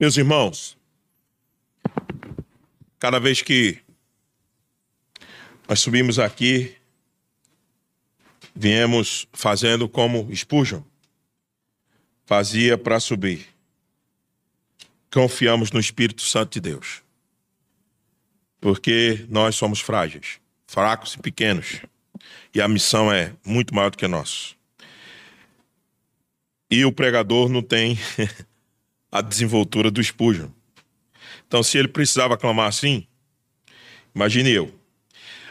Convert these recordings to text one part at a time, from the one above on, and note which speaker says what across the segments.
Speaker 1: Meus irmãos, cada vez que nós subimos aqui, viemos fazendo como Spurgeon fazia para subir. Confiamos no Espírito Santo de Deus. Porque nós somos frágeis, fracos e pequenos. E a missão é muito maior do que a nossa. E o pregador não tem a desenvoltura do Spurgeon. Então, se ele precisava clamar assim, imagine eu.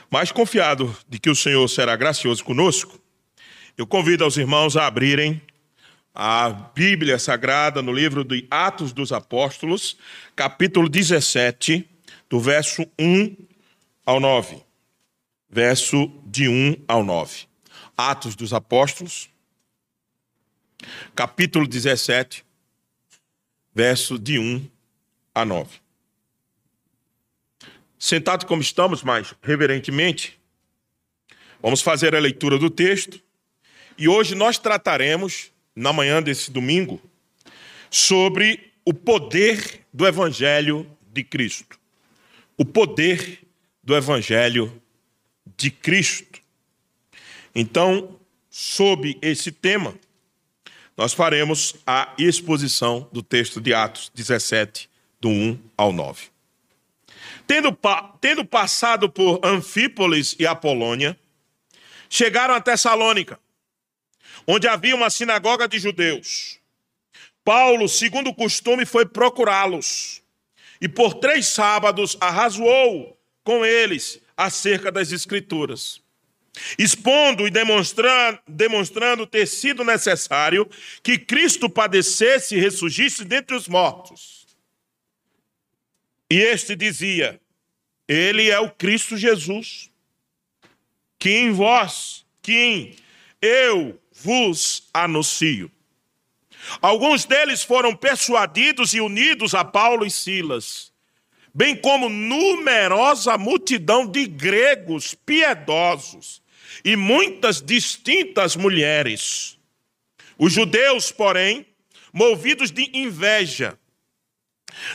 Speaker 1: Mas confiado de que o Senhor será gracioso conosco, eu convido aos irmãos a abrirem a Bíblia Sagrada no livro de Atos dos Apóstolos, capítulo 17, do verso 1 ao 9. Verso de 1 ao 9. Atos dos Apóstolos, capítulo 17, verso de 1 a 9. Sentado como estamos, mas reverentemente, vamos fazer a leitura do texto e hoje nós trataremos na manhã desse domingo, sobre o poder do Evangelho de Cristo. O poder do Evangelho de Cristo. Então, sob esse tema, nós faremos a exposição do texto de Atos 17, do 1 ao 9. Tendo, tendo passado por Anfípolis e Apolônia, chegaram a Tessalônica onde havia uma sinagoga de judeus. Paulo, segundo o costume, foi procurá-los e por três sábados arrazoou com eles acerca das Escrituras, expondo e demonstrando, demonstrando ter sido necessário que Cristo padecesse e ressurgisse dentre os mortos. E este dizia: Ele é o Cristo Jesus, que em vós, que em eu vos anuncio. Alguns deles foram persuadidos e unidos a Paulo e Silas, bem como numerosa multidão de gregos piedosos e muitas distintas mulheres. Os judeus, porém, movidos de inveja,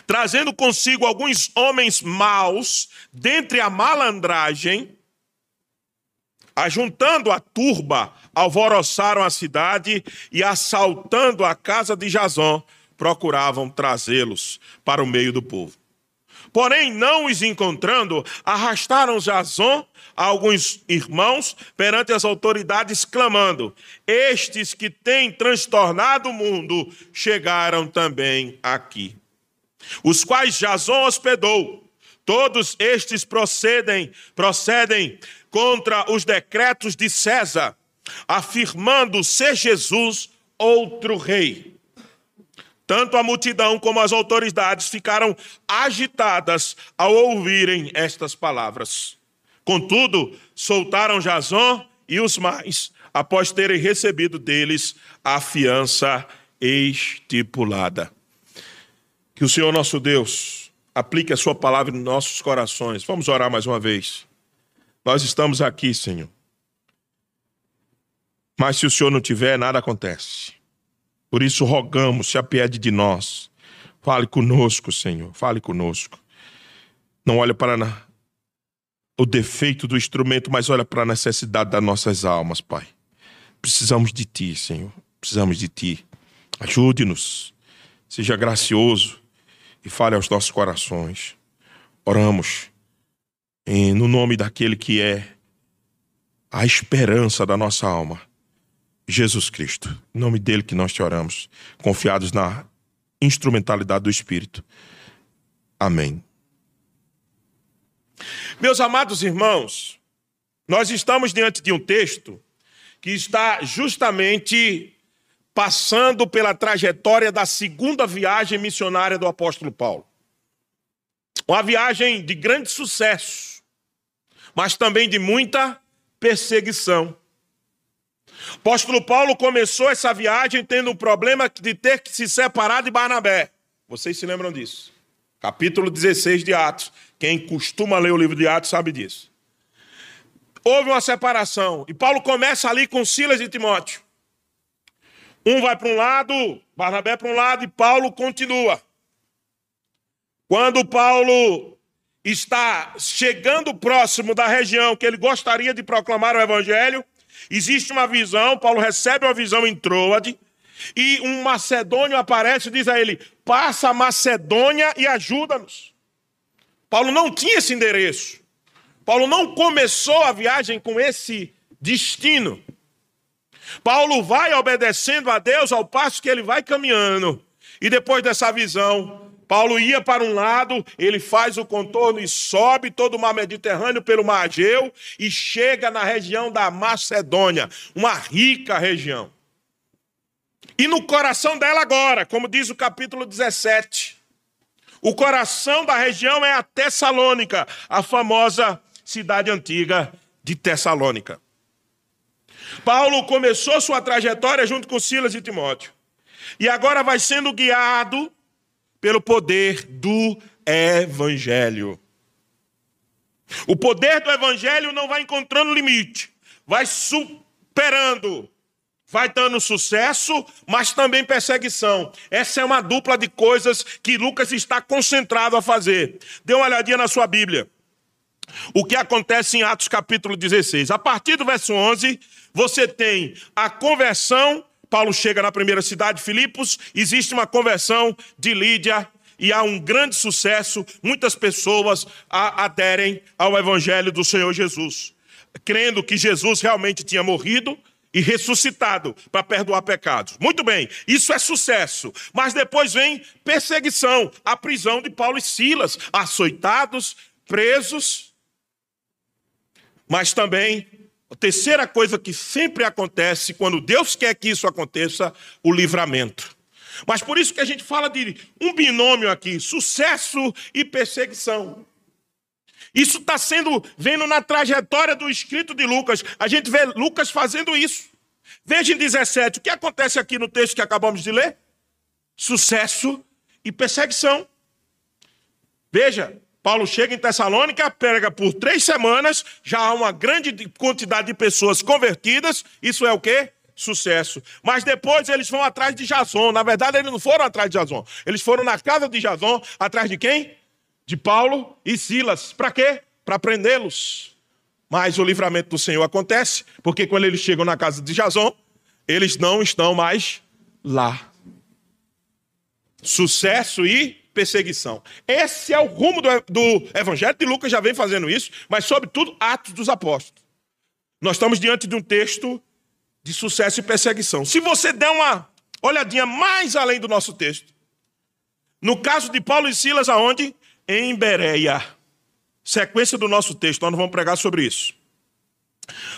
Speaker 1: trazendo consigo alguns homens maus dentre a malandragem, ajuntando a turba, alvoroçaram a cidade e, assaltando a casa de Jazão, procuravam trazê-los para o meio do povo. Porém, não os encontrando, arrastaram Jazão a alguns irmãos perante as autoridades, clamando: Estes que têm transtornado o mundo chegaram também aqui. Os quais Jazão hospedou. Todos estes procedem, procedem contra os decretos de César, afirmando ser Jesus outro rei. Tanto a multidão como as autoridades ficaram agitadas ao ouvirem estas palavras. Contudo, soltaram Jason e os mais, após terem recebido deles a fiança estipulada. Que o Senhor nosso Deus aplique a sua palavra em nossos corações. Vamos orar mais uma vez. Nós estamos aqui, Senhor. Mas se o Senhor não tiver, nada acontece. Por isso rogamos, se apiede de nós. Fale conosco, Senhor. Fale conosco. Não olha para na... o defeito do instrumento, mas olha para a necessidade das nossas almas, Pai. Precisamos de Ti, Senhor. Precisamos de Ti. Ajude-nos. Seja gracioso e fale aos nossos corações. Oramos no nome daquele que é a esperança da nossa alma, Jesus Cristo. Em nome dele que nós te oramos, confiados na instrumentalidade do Espírito. Amém. Meus amados irmãos, nós estamos diante de um texto que está justamente passando pela trajetória da segunda viagem missionária do apóstolo Paulo. Uma viagem de grande sucesso mas também de muita perseguição. O apóstolo Paulo começou essa viagem tendo o problema de ter que se separar de Barnabé. Vocês se lembram disso? Capítulo 16 de Atos. Quem costuma ler o livro de Atos sabe disso. Houve uma separação. E Paulo começa ali com Silas e Timóteo. Um vai para um lado, Barnabé para um lado e Paulo continua. Quando Paulo está chegando próximo da região que ele gostaria de proclamar o evangelho, existe uma visão, Paulo recebe uma visão em Troade, e um macedônio aparece e diz a ele: passa a Macedônia e ajuda-nos. Paulo não tinha esse endereço. Paulo não começou a viagem com esse destino. Paulo vai obedecendo a Deus ao passo que ele vai caminhando. E depois dessa visão, Paulo ia para um lado, ele faz o contorno e sobe todo o mar Mediterrâneo pelo mar Egeu e chega na região da Macedônia, uma rica região. E no coração dela agora, como diz o capítulo 17, o coração da região é a Tessalônica, a famosa cidade antiga de Tessalônica. Paulo começou sua trajetória junto com Silas e Timóteo. E agora vai sendo guiado pelo poder do evangelho. O poder do evangelho não vai encontrando limite, vai superando vai dando sucesso, mas também perseguição. Essa é uma dupla de coisas que Lucas está concentrado a fazer. Dê uma olhadinha na sua Bíblia. O que acontece em Atos capítulo 16? A partir do verso 11, você tem a conversão. Paulo chega na primeira cidade, Filipos, existe uma conversão de Lídia e há um grande sucesso. Muitas pessoas aderem ao evangelho do Senhor Jesus, crendo que Jesus realmente tinha morrido, e ressuscitado para perdoar pecados. Muito bem, isso é sucesso. Mas depois vem perseguição, a prisão de Paulo e Silas, açoitados, presos. Mas também, a terceira coisa que sempre acontece quando Deus quer que isso aconteça, o livramento. Mas por isso que a gente fala de um binômio aqui, sucesso e perseguição. Isso está sendo, vendo na trajetória do escrito de Lucas. A gente vê Lucas fazendo isso. Veja em 17, o que acontece aqui no texto que acabamos de ler? Sucesso e perseguição. Veja, Paulo chega em Tessalônica, prega por três semanas, já há uma grande quantidade de pessoas convertidas. Isso é o quê? Sucesso. Mas depois eles vão atrás de Jason. Na verdade, eles não foram atrás de Jason. Eles foram na casa de Jason, atrás de quem? de Paulo e Silas. Para quê? Para prendê-los. Mas o livramento do Senhor acontece, porque quando eles chegam na casa de Jason, eles não estão mais lá. Sucesso e perseguição. Esse é o rumo do, do Evangelho de Lucas, já vem fazendo isso, mas, sobretudo, Atos dos Apóstolos. Nós estamos diante de um texto de sucesso e perseguição. Se você der uma olhadinha mais além do nosso texto, no caso de Paulo e Silas, aonde? em Bereia. Sequência do nosso texto, nós não vamos pregar sobre isso.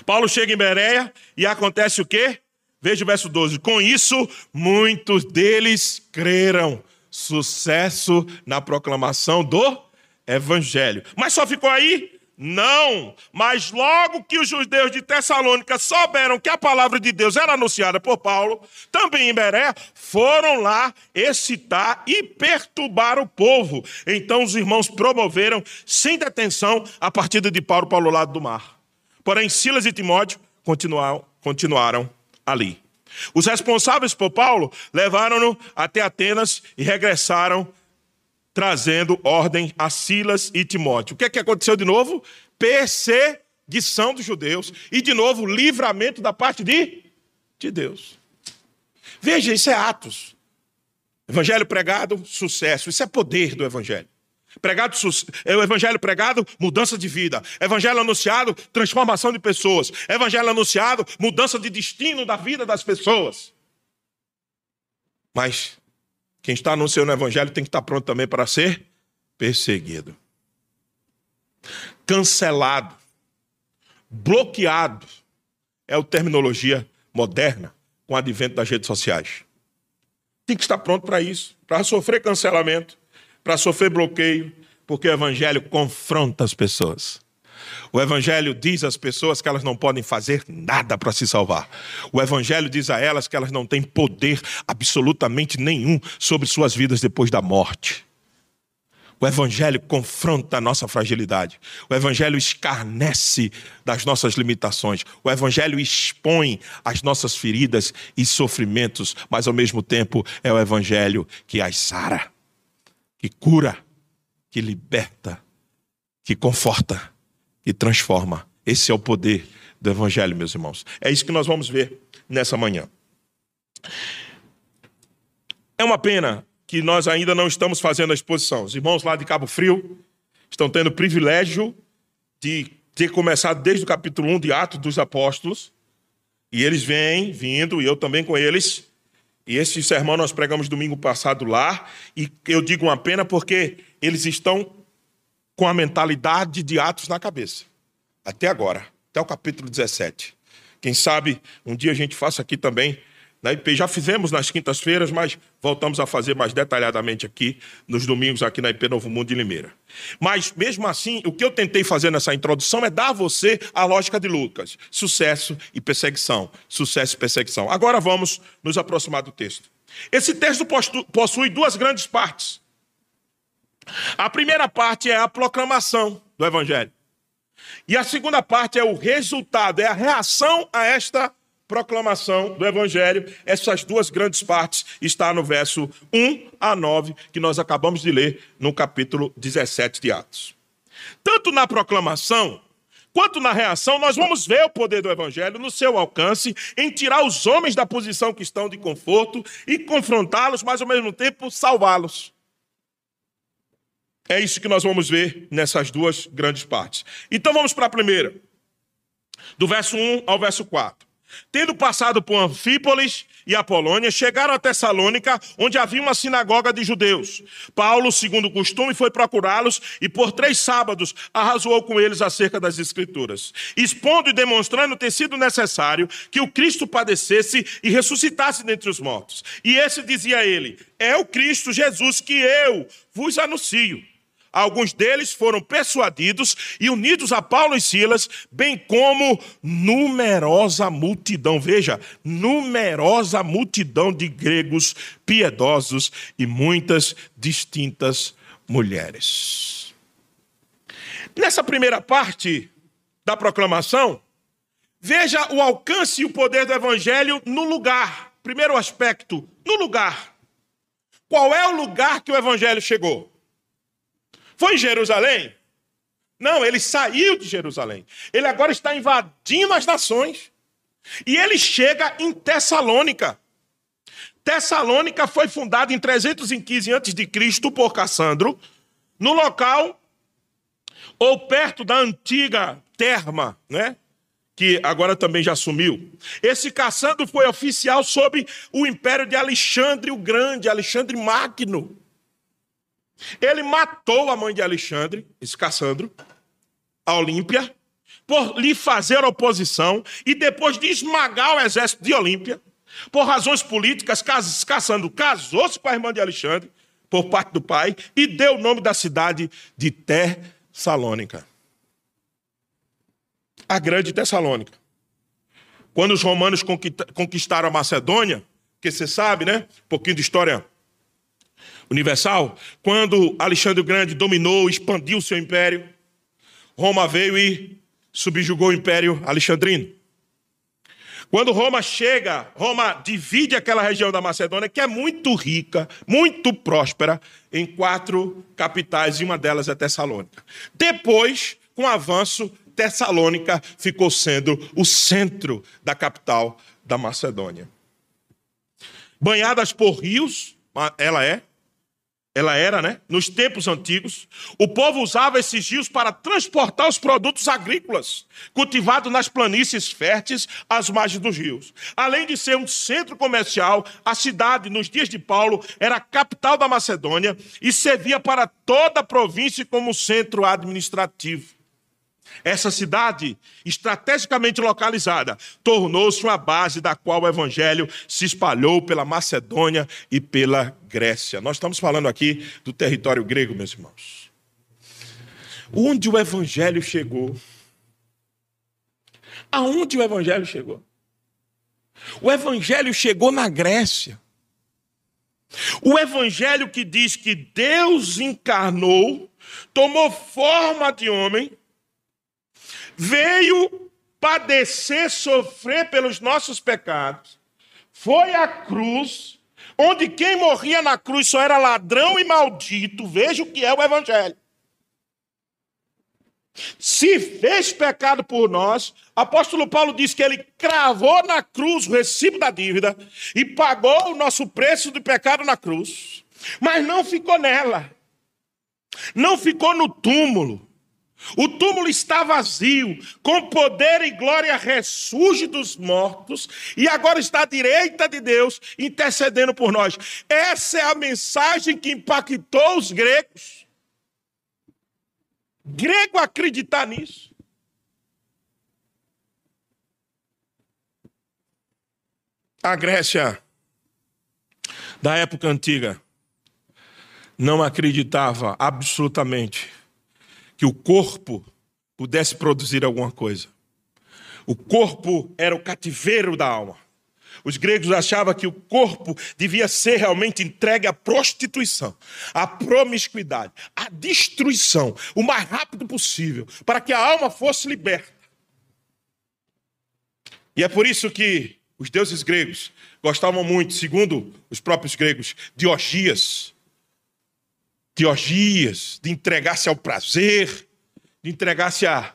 Speaker 1: Paulo chega em Bereia e acontece o quê? Veja o verso 12. Com isso, muitos deles creram. Sucesso na proclamação do evangelho. Mas só ficou aí? Não, mas logo que os judeus de Tessalônica souberam que a palavra de Deus era anunciada por Paulo, também em Beré, foram lá excitar e perturbar o povo. Então os irmãos promoveram, sem detenção, a partida de Paulo para o lado do mar. Porém, Silas e Timóteo continuaram, continuaram ali. Os responsáveis por Paulo levaram-no até Atenas e regressaram trazendo ordem a Silas e Timóteo. O que, é que aconteceu de novo? Perseguição dos judeus e, de novo, livramento da parte de, de Deus. Veja, isso é Atos. Evangelho pregado, sucesso. Isso é poder do Evangelho. Pregado, é o evangelho pregado, mudança de vida. Evangelho anunciado, transformação de pessoas. Evangelho anunciado, mudança de destino da vida das pessoas. Mas quem está anunciando o evangelho tem que estar pronto também para ser perseguido. Cancelado. Bloqueado. É a terminologia moderna com o advento das redes sociais. Tem que estar pronto para isso, para sofrer cancelamento, para sofrer bloqueio, porque o evangelho confronta as pessoas. O Evangelho diz às pessoas que elas não podem fazer nada para se salvar. O Evangelho diz a elas que elas não têm poder absolutamente nenhum sobre suas vidas depois da morte. O Evangelho confronta a nossa fragilidade. O Evangelho escarnece das nossas limitações. O Evangelho expõe as nossas feridas e sofrimentos, mas ao mesmo tempo é o Evangelho que as sara, que cura, que liberta, que conforta, que transforma. Esse é o poder do Evangelho, meus irmãos. É isso que nós vamos ver nessa manhã. É uma pena que nós ainda não estamos fazendo a exposição. Os irmãos lá de Cabo Frio estão tendo o privilégio de ter começado desde o capítulo 1 de Atos dos Apóstolos. E eles vêm vindo, e eu também com eles. E esse sermão nós pregamos domingo passado lá. E eu digo uma pena porque eles estão com a mentalidade de Atos na cabeça. Até agora, até o capítulo 17. Quem sabe um dia a gente faça aqui também na IP. Já fizemos nas quintas-feiras, mas voltamos a fazer mais detalhadamente aqui nos domingos aqui na IP Novo Mundo de Limeira. Mas mesmo assim, o que eu tentei fazer nessa introdução é dar a você a lógica de Lucas: sucesso e perseguição, sucesso e perseguição. Agora vamos nos aproximar do texto. Esse texto possui duas grandes partes. A primeira parte é a proclamação do evangelho. E a segunda parte é o resultado, é a reação a esta proclamação do Evangelho. Essas duas grandes partes estão no verso 1 a 9, que nós acabamos de ler no capítulo 17 de Atos. Tanto na proclamação quanto na reação, nós vamos ver o poder do Evangelho no seu alcance em tirar os homens da posição que estão de conforto e confrontá-los, mas ao mesmo tempo salvá-los. É isso que nós vamos ver nessas duas grandes partes. Então vamos para a primeira, do verso 1 ao verso 4. Tendo passado por Anfípolis e Apolônia, chegaram a Tessalônica, onde havia uma sinagoga de judeus. Paulo, segundo o costume, foi procurá-los e por três sábados arrazoou com eles acerca das Escrituras, expondo e demonstrando ter sido necessário que o Cristo padecesse e ressuscitasse dentre os mortos. E esse dizia ele: É o Cristo Jesus que eu vos anuncio. Alguns deles foram persuadidos e unidos a Paulo e Silas, bem como numerosa multidão. Veja, numerosa multidão de gregos piedosos e muitas distintas mulheres. Nessa primeira parte da proclamação, veja o alcance e o poder do evangelho no lugar. Primeiro aspecto, no lugar. Qual é o lugar que o evangelho chegou? Foi em Jerusalém? Não, ele saiu de Jerusalém. Ele agora está invadindo as nações. E ele chega em Tessalônica. Tessalônica foi fundada em 315 a.C. por Cassandro, no local ou perto da antiga Terma, né? que agora também já sumiu. Esse Cassandro foi oficial sob o império de Alexandre o Grande, Alexandre Magno. Ele matou a mãe de Alexandre, esse Cassandro, a Olímpia, por lhe fazer oposição e depois de esmagar o exército de Olímpia, por razões políticas, Cassandro casou-se com a irmã de Alexandre, por parte do pai, e deu o nome da cidade de Tessalônica. A grande Tessalônica. Quando os romanos conquistaram a Macedônia, que você sabe, né? Um pouquinho de história universal, quando Alexandre o Grande dominou, expandiu o seu império, Roma veio e subjugou o império alexandrino. Quando Roma chega, Roma divide aquela região da Macedônia, que é muito rica, muito próspera, em quatro capitais, e uma delas é Tessalônica. Depois, com o avanço, Tessalônica ficou sendo o centro da capital da Macedônia. Banhadas por rios, ela é, ela era, né? Nos tempos antigos, o povo usava esses rios para transportar os produtos agrícolas cultivados nas planícies férteis às margens dos rios. Além de ser um centro comercial, a cidade, nos dias de Paulo, era a capital da Macedônia e servia para toda a província como centro administrativo. Essa cidade, estrategicamente localizada, tornou-se uma base da qual o evangelho se espalhou pela Macedônia e pela Grécia. Nós estamos falando aqui do território grego, meus irmãos. Onde o evangelho chegou? Aonde o evangelho chegou? O evangelho chegou na Grécia. O evangelho que diz que Deus encarnou, tomou forma de homem veio padecer, sofrer pelos nossos pecados, foi à cruz, onde quem morria na cruz só era ladrão e maldito. Veja o que é o Evangelho. se fez pecado por nós. Apóstolo Paulo diz que ele cravou na cruz o recibo da dívida e pagou o nosso preço de pecado na cruz, mas não ficou nela, não ficou no túmulo. O túmulo está vazio, com poder e glória ressurge dos mortos e agora está à direita de Deus, intercedendo por nós. Essa é a mensagem que impactou os gregos. Grego acreditar nisso. A Grécia da época antiga não acreditava absolutamente que o corpo pudesse produzir alguma coisa. O corpo era o cativeiro da alma. Os gregos achavam que o corpo devia ser realmente entregue à prostituição, à promiscuidade, à destruição, o mais rápido possível, para que a alma fosse liberta. E é por isso que os deuses gregos gostavam muito, segundo os próprios gregos, de orgias, de orgias, de entregar-se ao prazer, de entregar-se à,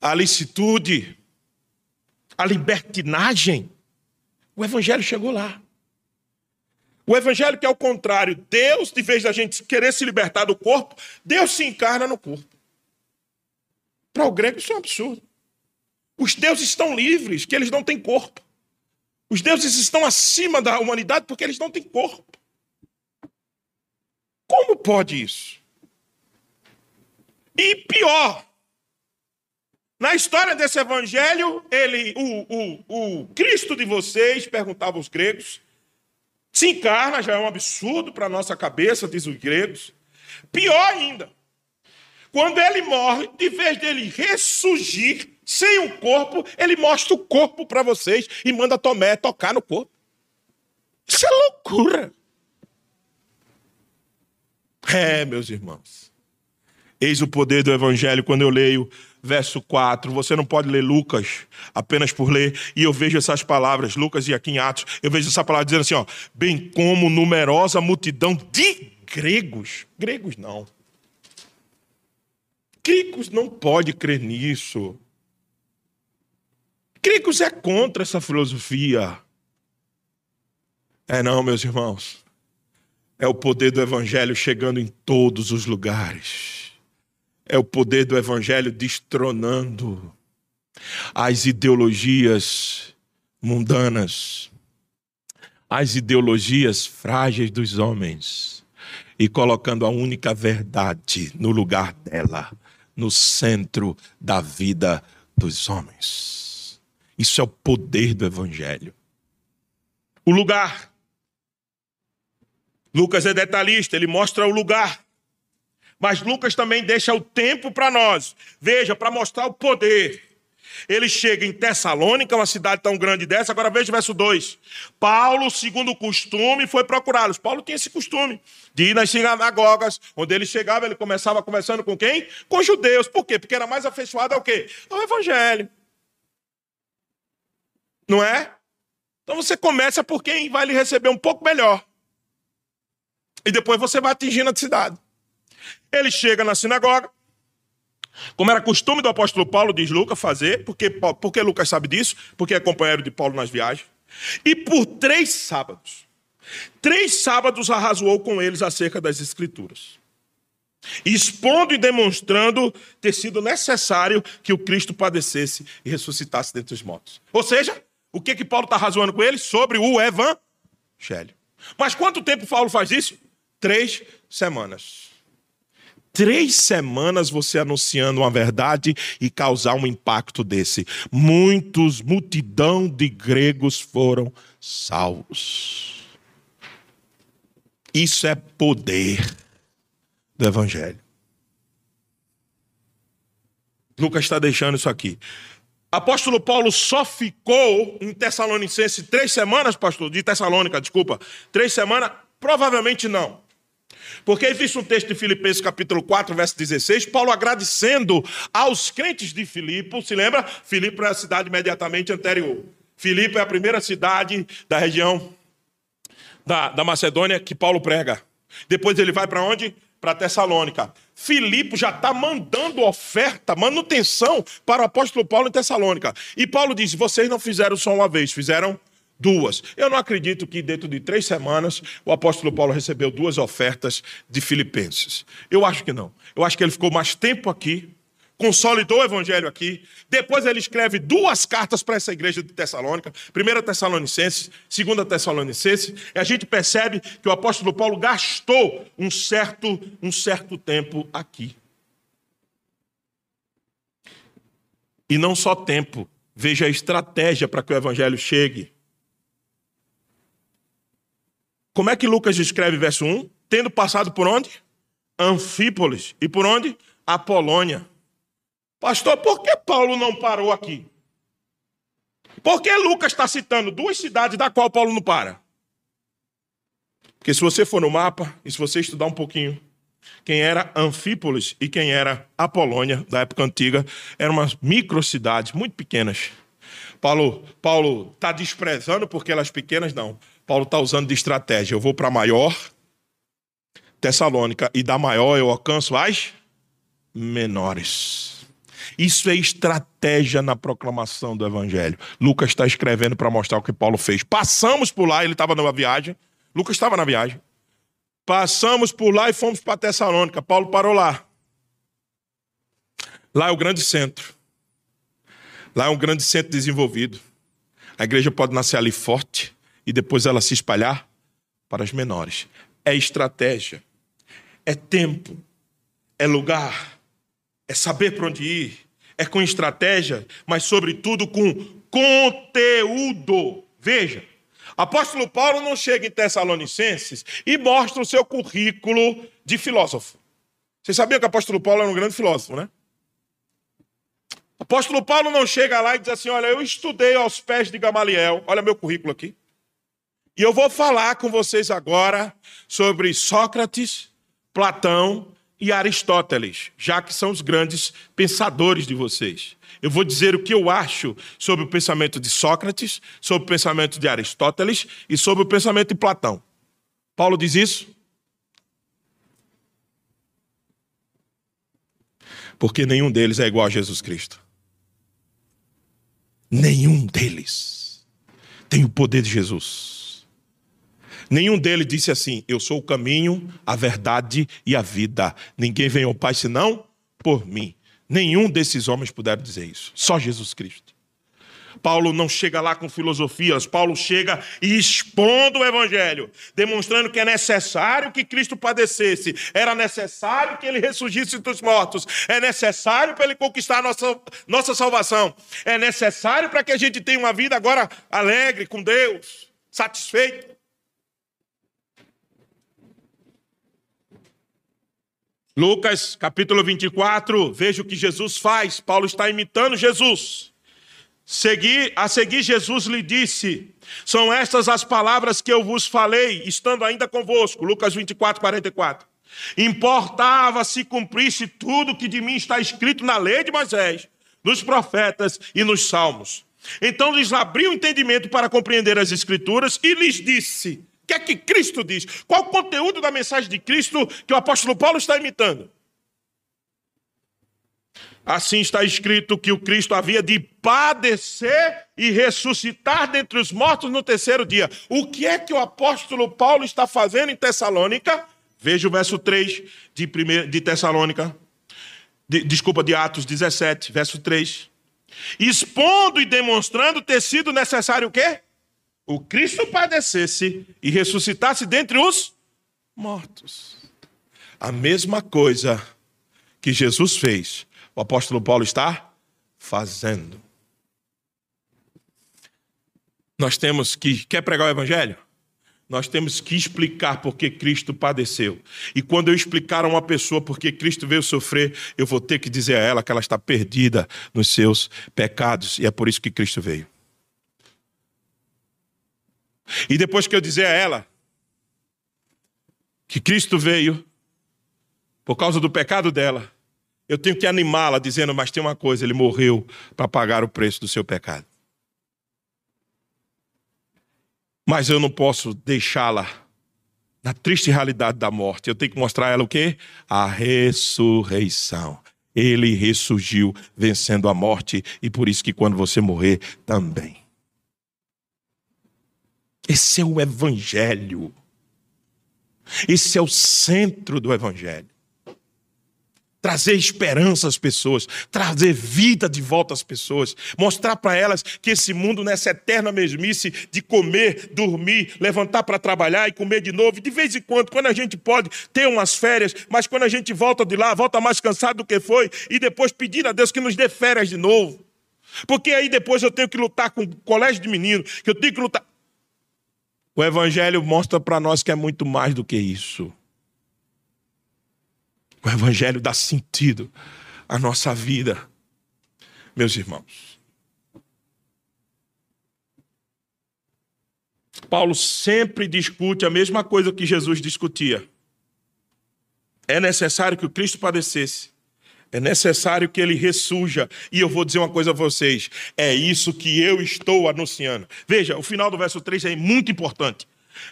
Speaker 1: à licitude, à libertinagem. O Evangelho chegou lá. O Evangelho que é o contrário. Deus, de vez da gente querer se libertar do corpo, Deus se encarna no corpo. Para o grego isso é um absurdo. Os deuses estão livres, que eles não têm corpo. Os deuses estão acima da humanidade porque eles não têm corpo. Como pode isso? E pior, na história desse evangelho, ele, o, o, o Cristo de vocês, perguntava aos gregos, se encarna, já é um absurdo para a nossa cabeça, diz os gregos. Pior ainda, quando ele morre, de vez dele ressurgir sem um corpo, ele mostra o corpo para vocês e manda Tomé tocar no corpo. Isso é loucura. É, meus irmãos. Eis o poder do Evangelho quando eu leio verso 4. Você não pode ler Lucas apenas por ler. E eu vejo essas palavras, Lucas e aqui em Atos, eu vejo essa palavra dizendo assim: ó, bem como numerosa multidão de gregos. Gregos não. Gregos não pode crer nisso. Gregos é contra essa filosofia. É não, meus irmãos. É o poder do Evangelho chegando em todos os lugares. É o poder do Evangelho destronando as ideologias mundanas, as ideologias frágeis dos homens e colocando a única verdade no lugar dela, no centro da vida dos homens. Isso é o poder do Evangelho. O lugar Lucas é detalhista, ele mostra o lugar. Mas Lucas também deixa o tempo para nós. Veja, para mostrar o poder. Ele chega em Tessalônica, uma cidade tão grande dessa. Agora veja o verso 2. Paulo, segundo o costume, foi procurá-los. Paulo tinha esse costume de ir nas sinagogas, onde ele chegava, ele começava conversando com quem? Com judeus. Por quê? Porque era mais afeiçoado ao quê? Ao evangelho. Não é? Então você começa por quem vai lhe receber um pouco melhor. E depois você vai atingindo a cidade. Ele chega na sinagoga, como era costume do apóstolo Paulo, diz Lucas, fazer, porque, porque Lucas sabe disso, porque é companheiro de Paulo nas viagens. E por três sábados, três sábados arrazoou com eles acerca das Escrituras, expondo e demonstrando ter sido necessário que o Cristo padecesse e ressuscitasse dentre os mortos. Ou seja, o que que Paulo está razoando com eles? Sobre o Evangelho. Mas quanto tempo Paulo faz isso? Três semanas. Três semanas você anunciando uma verdade e causar um impacto desse. Muitos, multidão de gregos foram salvos. Isso é poder do Evangelho. Lucas está deixando isso aqui. Apóstolo Paulo só ficou em Tessalonicense três semanas, pastor, de Tessalônica, desculpa, três semanas? Provavelmente não. Porque existe um texto de Filipenses capítulo 4, verso 16, Paulo agradecendo aos crentes de Filipe, se lembra? Filipe é a cidade imediatamente anterior. Filipe é a primeira cidade da região da, da Macedônia que Paulo prega. Depois ele vai para onde? para Tessalônica. Filipe já está mandando oferta, manutenção para o apóstolo Paulo em Tessalônica. E Paulo diz: vocês não fizeram só uma vez, fizeram duas. Eu não acredito que dentro de três semanas o apóstolo Paulo recebeu duas ofertas de filipenses. Eu acho que não. Eu acho que ele ficou mais tempo aqui, consolidou o evangelho aqui. Depois ele escreve duas cartas para essa igreja de Tessalônica, primeira Tessalonicenses, segunda Tessalonicenses, e a gente percebe que o apóstolo Paulo gastou um certo, um certo tempo aqui. E não só tempo, veja a estratégia para que o evangelho chegue. Como é que Lucas escreve verso 1? Tendo passado por onde? Anfípolis. E por onde? Apolônia. Pastor, por que Paulo não parou aqui? Por que Lucas está citando duas cidades da qual Paulo não para? Porque se você for no mapa, e se você estudar um pouquinho, quem era Anfípolis e quem era Apolônia, da época antiga, eram umas microcidades muito pequenas. Paulo Paulo está desprezando porque elas pequenas, não. Paulo está usando de estratégia. Eu vou para maior, Tessalônica, e da maior eu alcanço as menores. Isso é estratégia na proclamação do evangelho. Lucas está escrevendo para mostrar o que Paulo fez. Passamos por lá, ele estava numa viagem. Lucas estava na viagem. Passamos por lá e fomos para Tessalônica. Paulo parou lá. Lá é o grande centro. Lá é um grande centro desenvolvido. A igreja pode nascer ali forte e depois ela se espalhar para as menores. É estratégia, é tempo, é lugar, é saber para onde ir, é com estratégia, mas, sobretudo, com conteúdo. Veja, apóstolo Paulo não chega em Tessalonicenses e mostra o seu currículo de filósofo. Vocês sabiam que o apóstolo Paulo era um grande filósofo, né? Apóstolo Paulo não chega lá e diz assim: Olha, eu estudei aos pés de Gamaliel, olha meu currículo aqui. E eu vou falar com vocês agora sobre Sócrates, Platão e Aristóteles, já que são os grandes pensadores de vocês. Eu vou dizer o que eu acho sobre o pensamento de Sócrates, sobre o pensamento de Aristóteles e sobre o pensamento de Platão. Paulo diz isso? Porque nenhum deles é igual a Jesus Cristo. Nenhum deles tem o poder de Jesus. Nenhum deles disse assim: Eu sou o caminho, a verdade e a vida. Ninguém vem ao Pai senão por mim. Nenhum desses homens puderam dizer isso. Só Jesus Cristo. Paulo não chega lá com filosofias, Paulo chega e expondo o evangelho, demonstrando que é necessário que Cristo padecesse, era necessário que ele ressurgisse dos mortos, é necessário para ele conquistar a nossa, nossa salvação, é necessário para que a gente tenha uma vida agora alegre com Deus, satisfeito. Lucas capítulo 24, veja o que Jesus faz. Paulo está imitando Jesus. Segui, a seguir, Jesus lhe disse: São estas as palavras que eu vos falei, estando ainda convosco. Lucas 24, 44. Importava se cumprisse tudo que de mim está escrito na lei de Moisés, nos profetas e nos salmos. Então lhes abriu o entendimento para compreender as Escrituras e lhes disse: que é que Cristo diz? Qual o conteúdo da mensagem de Cristo que o apóstolo Paulo está imitando? Assim está escrito que o Cristo havia de padecer e ressuscitar dentre os mortos no terceiro dia. O que é que o apóstolo Paulo está fazendo em Tessalônica? Veja o verso 3 de, primeir, de Tessalônica. De, desculpa, de Atos 17, verso 3. Expondo e demonstrando ter sido necessário o quê? O Cristo padecesse e ressuscitasse dentre os mortos. A mesma coisa que Jesus fez, o apóstolo Paulo está fazendo. Nós temos que. Quer pregar o Evangelho? Nós temos que explicar por que Cristo padeceu. E quando eu explicar a uma pessoa por que Cristo veio sofrer, eu vou ter que dizer a ela que ela está perdida nos seus pecados. E é por isso que Cristo veio. E depois que eu dizer a ela que Cristo veio por causa do pecado dela, eu tenho que animá-la dizendo: Mas tem uma coisa, ele morreu para pagar o preço do seu pecado. Mas eu não posso deixá-la na triste realidade da morte. Eu tenho que mostrar a ela o quê? A ressurreição. Ele ressurgiu vencendo a morte e por isso que quando você morrer também. Esse é o evangelho. Esse é o centro do evangelho trazer esperança às pessoas, trazer vida de volta às pessoas, mostrar para elas que esse mundo nessa eterna mesmice de comer, dormir, levantar para trabalhar e comer de novo, de vez em quando, quando a gente pode ter umas férias, mas quando a gente volta de lá, volta mais cansado do que foi e depois pedir a Deus que nos dê férias de novo. Porque aí depois eu tenho que lutar com o colégio de menino, que eu tenho que lutar. O evangelho mostra para nós que é muito mais do que isso. O Evangelho dá sentido à nossa vida, meus irmãos. Paulo sempre discute a mesma coisa que Jesus discutia. É necessário que o Cristo padecesse. É necessário que ele ressurja. E eu vou dizer uma coisa a vocês: é isso que eu estou anunciando. Veja, o final do verso 3 é muito importante.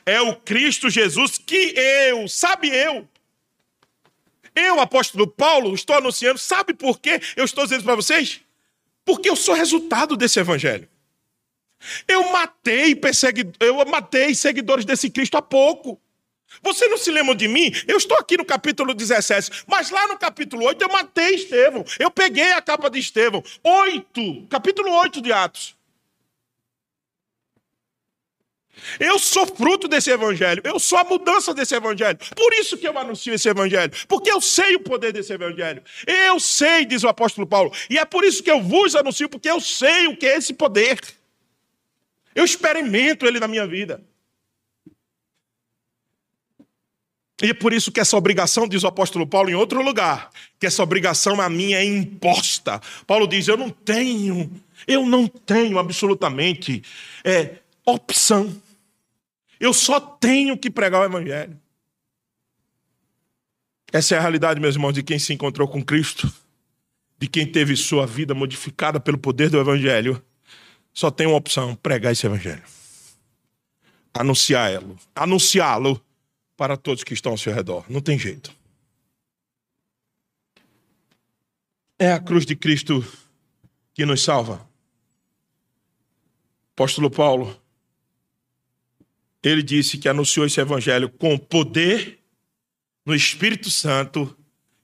Speaker 1: É o Cristo Jesus que eu, sabe eu, eu, apóstolo Paulo, estou anunciando, sabe por quê eu estou dizendo para vocês? Porque eu sou resultado desse evangelho. Eu matei persegui... eu matei seguidores desse Cristo há pouco. Você não se lembra de mim? Eu estou aqui no capítulo 17, mas lá no capítulo 8 eu matei Estevão. Eu peguei a capa de Estevão. 8, capítulo 8 de Atos. Eu sou fruto desse evangelho, eu sou a mudança desse evangelho. Por isso que eu anuncio esse evangelho, porque eu sei o poder desse evangelho. Eu sei, diz o apóstolo Paulo, e é por isso que eu vos anuncio, porque eu sei o que é esse poder. Eu experimento ele na minha vida. E é por isso que essa obrigação, diz o apóstolo Paulo em outro lugar, que essa obrigação a mim é imposta. Paulo diz: Eu não tenho, eu não tenho absolutamente é, opção. Eu só tenho que pregar o Evangelho. Essa é a realidade, meus irmãos, de quem se encontrou com Cristo, de quem teve sua vida modificada pelo poder do Evangelho. Só tem uma opção: pregar esse Evangelho. Anunciá-lo. Anunciá-lo para todos que estão ao seu redor. Não tem jeito. É a cruz de Cristo que nos salva. Apóstolo Paulo ele disse que anunciou esse evangelho com poder no Espírito Santo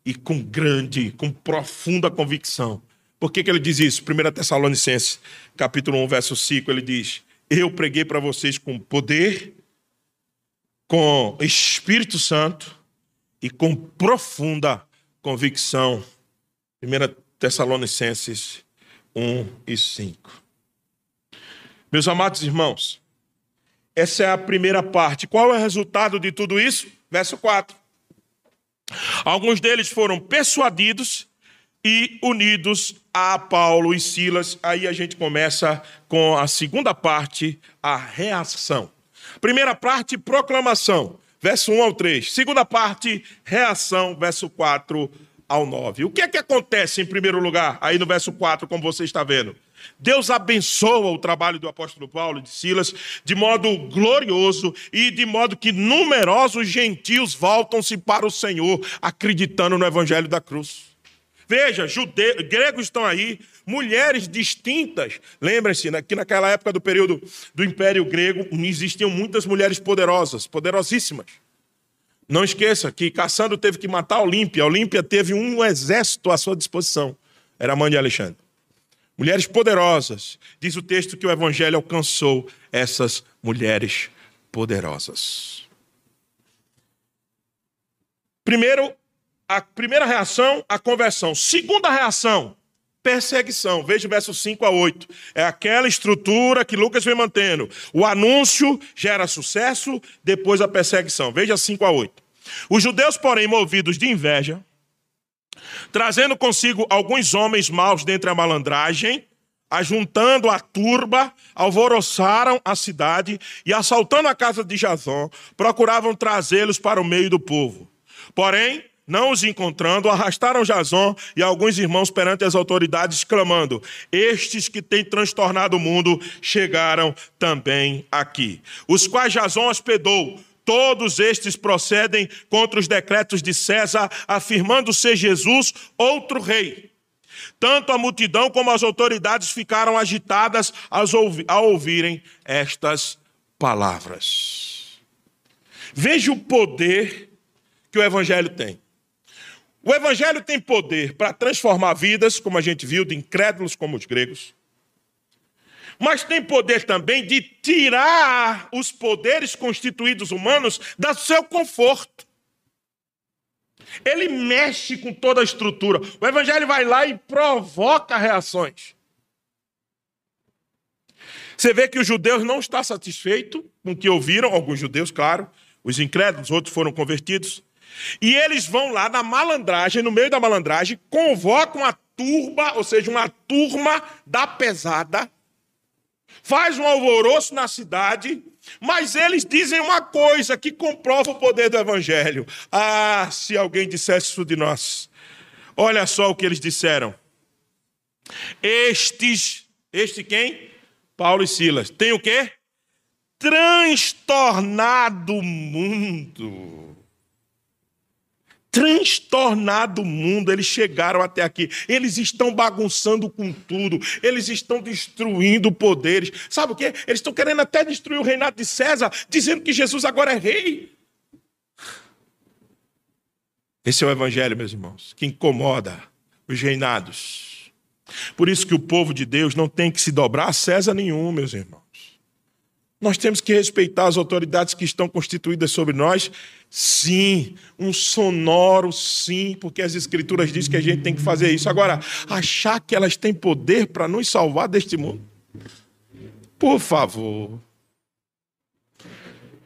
Speaker 1: e com grande, com profunda convicção. Por que, que ele diz isso? 1 Tessalonicenses, capítulo 1, verso 5, ele diz: Eu preguei para vocês com poder, com Espírito Santo e com profunda convicção. 1 Tessalonicenses 1 e 5. Meus amados irmãos, essa é a primeira parte. Qual é o resultado de tudo isso? Verso 4. Alguns deles foram persuadidos e unidos a Paulo e Silas. Aí a gente começa com a segunda parte, a reação. Primeira parte, proclamação, verso 1 ao 3. Segunda parte, reação, verso 4 ao 9. O que é que acontece em primeiro lugar, aí no verso 4, como você está vendo? Deus abençoa o trabalho do apóstolo Paulo e de Silas de modo glorioso e de modo que numerosos gentios voltam-se para o Senhor, acreditando no evangelho da cruz. Veja, judeus, gregos estão aí, mulheres distintas. Lembrem-se né, que naquela época do período do Império Grego existiam muitas mulheres poderosas, poderosíssimas. Não esqueça que Cassandro teve que matar a Olímpia. A Olímpia teve um exército à sua disposição. Era a mãe de Alexandre. Mulheres poderosas. Diz o texto que o evangelho alcançou essas mulheres poderosas. Primeiro, a primeira reação, a conversão. Segunda reação, perseguição. Veja o verso 5 a 8. É aquela estrutura que Lucas vem mantendo. O anúncio gera sucesso, depois a perseguição. Veja 5 a 8. Os judeus, porém, movidos de inveja, trazendo consigo alguns homens maus dentre a malandragem, ajuntando a turba, alvoroçaram a cidade e, assaltando a casa de Jazão, procuravam trazê-los para o meio do povo. Porém, não os encontrando, arrastaram Jazão e alguns irmãos perante as autoridades, clamando: Estes que têm transtornado o mundo chegaram também aqui. Os quais Jazão hospedou Todos estes procedem contra os decretos de César, afirmando ser Jesus outro rei. Tanto a multidão como as autoridades ficaram agitadas ao ouvirem estas palavras. Veja o poder que o Evangelho tem. O Evangelho tem poder para transformar vidas, como a gente viu, de incrédulos como os gregos, mas tem poder também de tirar os poderes constituídos humanos do seu conforto. Ele mexe com toda a estrutura. O Evangelho vai lá e provoca reações. Você vê que os judeus não estão satisfeitos com o que ouviram, alguns judeus, claro, os incrédulos, outros foram convertidos. E eles vão lá na malandragem, no meio da malandragem, convocam a turba, ou seja, uma turma da pesada, faz um alvoroço na cidade, mas eles dizem uma coisa que comprova o poder do evangelho. Ah, se alguém dissesse isso de nós. Olha só o que eles disseram. Estes, este quem? Paulo e Silas. Tem o quê? Transtornado o mundo transtornado o mundo, eles chegaram até aqui. Eles estão bagunçando com tudo, eles estão destruindo poderes. Sabe o que? Eles estão querendo até destruir o reinado de César, dizendo que Jesus agora é rei. Esse é o evangelho, meus irmãos, que incomoda os reinados. Por isso que o povo de Deus não tem que se dobrar a César nenhum, meus irmãos. Nós temos que respeitar as autoridades que estão constituídas sobre nós, sim, um sonoro sim, porque as escrituras dizem que a gente tem que fazer isso. Agora, achar que elas têm poder para nos salvar deste mundo? Por favor.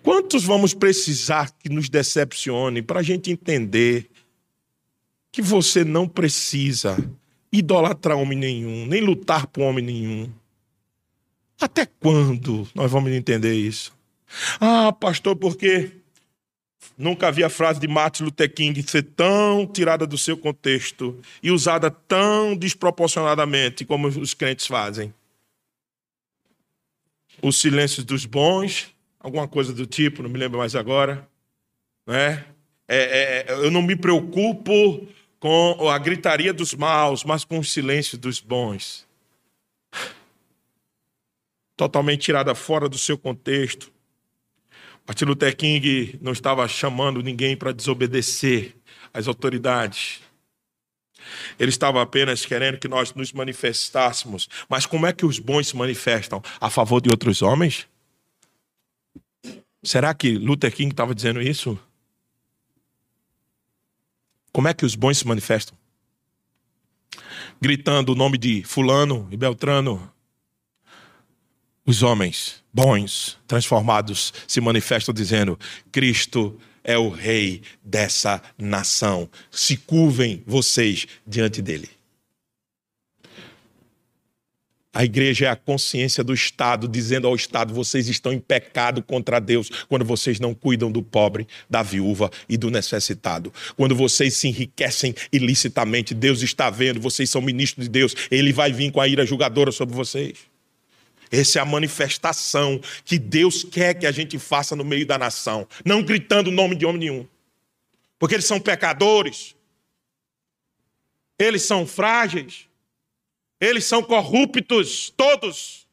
Speaker 1: Quantos vamos precisar que nos decepcione para a gente entender que você não precisa idolatrar homem nenhum, nem lutar por homem nenhum? Até quando nós vamos entender isso? Ah, pastor, porque nunca vi a frase de Martin Luther King ser tão tirada do seu contexto e usada tão desproporcionadamente como os crentes fazem. Os silêncios dos bons, alguma coisa do tipo, não me lembro mais agora. Né? É, é, eu não me preocupo com a gritaria dos maus, mas com o silêncio dos bons totalmente tirada fora do seu contexto. Martin Luther King não estava chamando ninguém para desobedecer às autoridades. Ele estava apenas querendo que nós nos manifestássemos. Mas como é que os bons se manifestam? A favor de outros homens? Será que Luther King estava dizendo isso? Como é que os bons se manifestam? Gritando o nome de Fulano e Beltrano, os homens bons, transformados, se manifestam dizendo: Cristo é o rei dessa nação. Se curvem vocês diante dele. A igreja é a consciência do Estado, dizendo ao Estado: vocês estão em pecado contra Deus quando vocês não cuidam do pobre, da viúva e do necessitado. Quando vocês se enriquecem ilicitamente, Deus está vendo, vocês são ministros de Deus, ele vai vir com a ira julgadora sobre vocês. Essa é a manifestação que Deus quer que a gente faça no meio da nação, não gritando o nome de homem nenhum. Porque eles são pecadores, eles são frágeis, eles são corruptos, todos.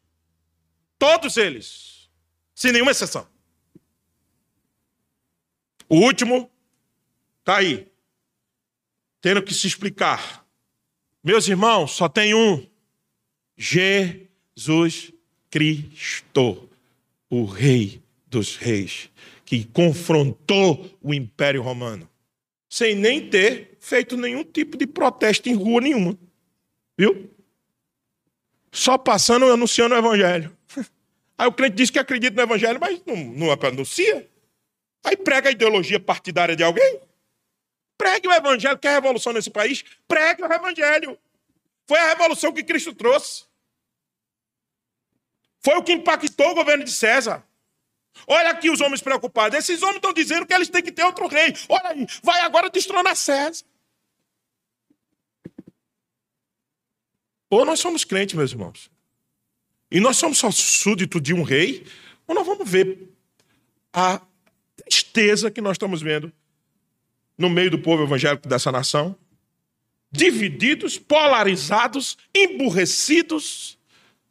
Speaker 1: Todos eles, sem nenhuma exceção. O último está aí, tendo que se explicar. Meus irmãos, só tem um: Jesus Cristo, o Rei dos Reis, que confrontou o Império Romano, sem nem ter feito nenhum tipo de protesto em rua nenhuma. Viu? Só passando e anunciando o Evangelho. Aí o crente diz que acredita no Evangelho, mas não, não anuncia. Aí prega a ideologia partidária de alguém. Pregue o Evangelho. Quer revolução nesse país? Pregue o Evangelho. Foi a revolução que Cristo trouxe. Foi o que impactou o governo de César. Olha aqui os homens preocupados. Esses homens estão dizendo que eles têm que ter outro rei. Olha aí, vai agora destronar César. Ou nós somos crentes, meus irmãos. E nós somos só súdito de um rei, ou nós vamos ver a, tristeza que nós estamos vendo no meio do povo evangélico dessa nação, divididos, polarizados, emburrecidos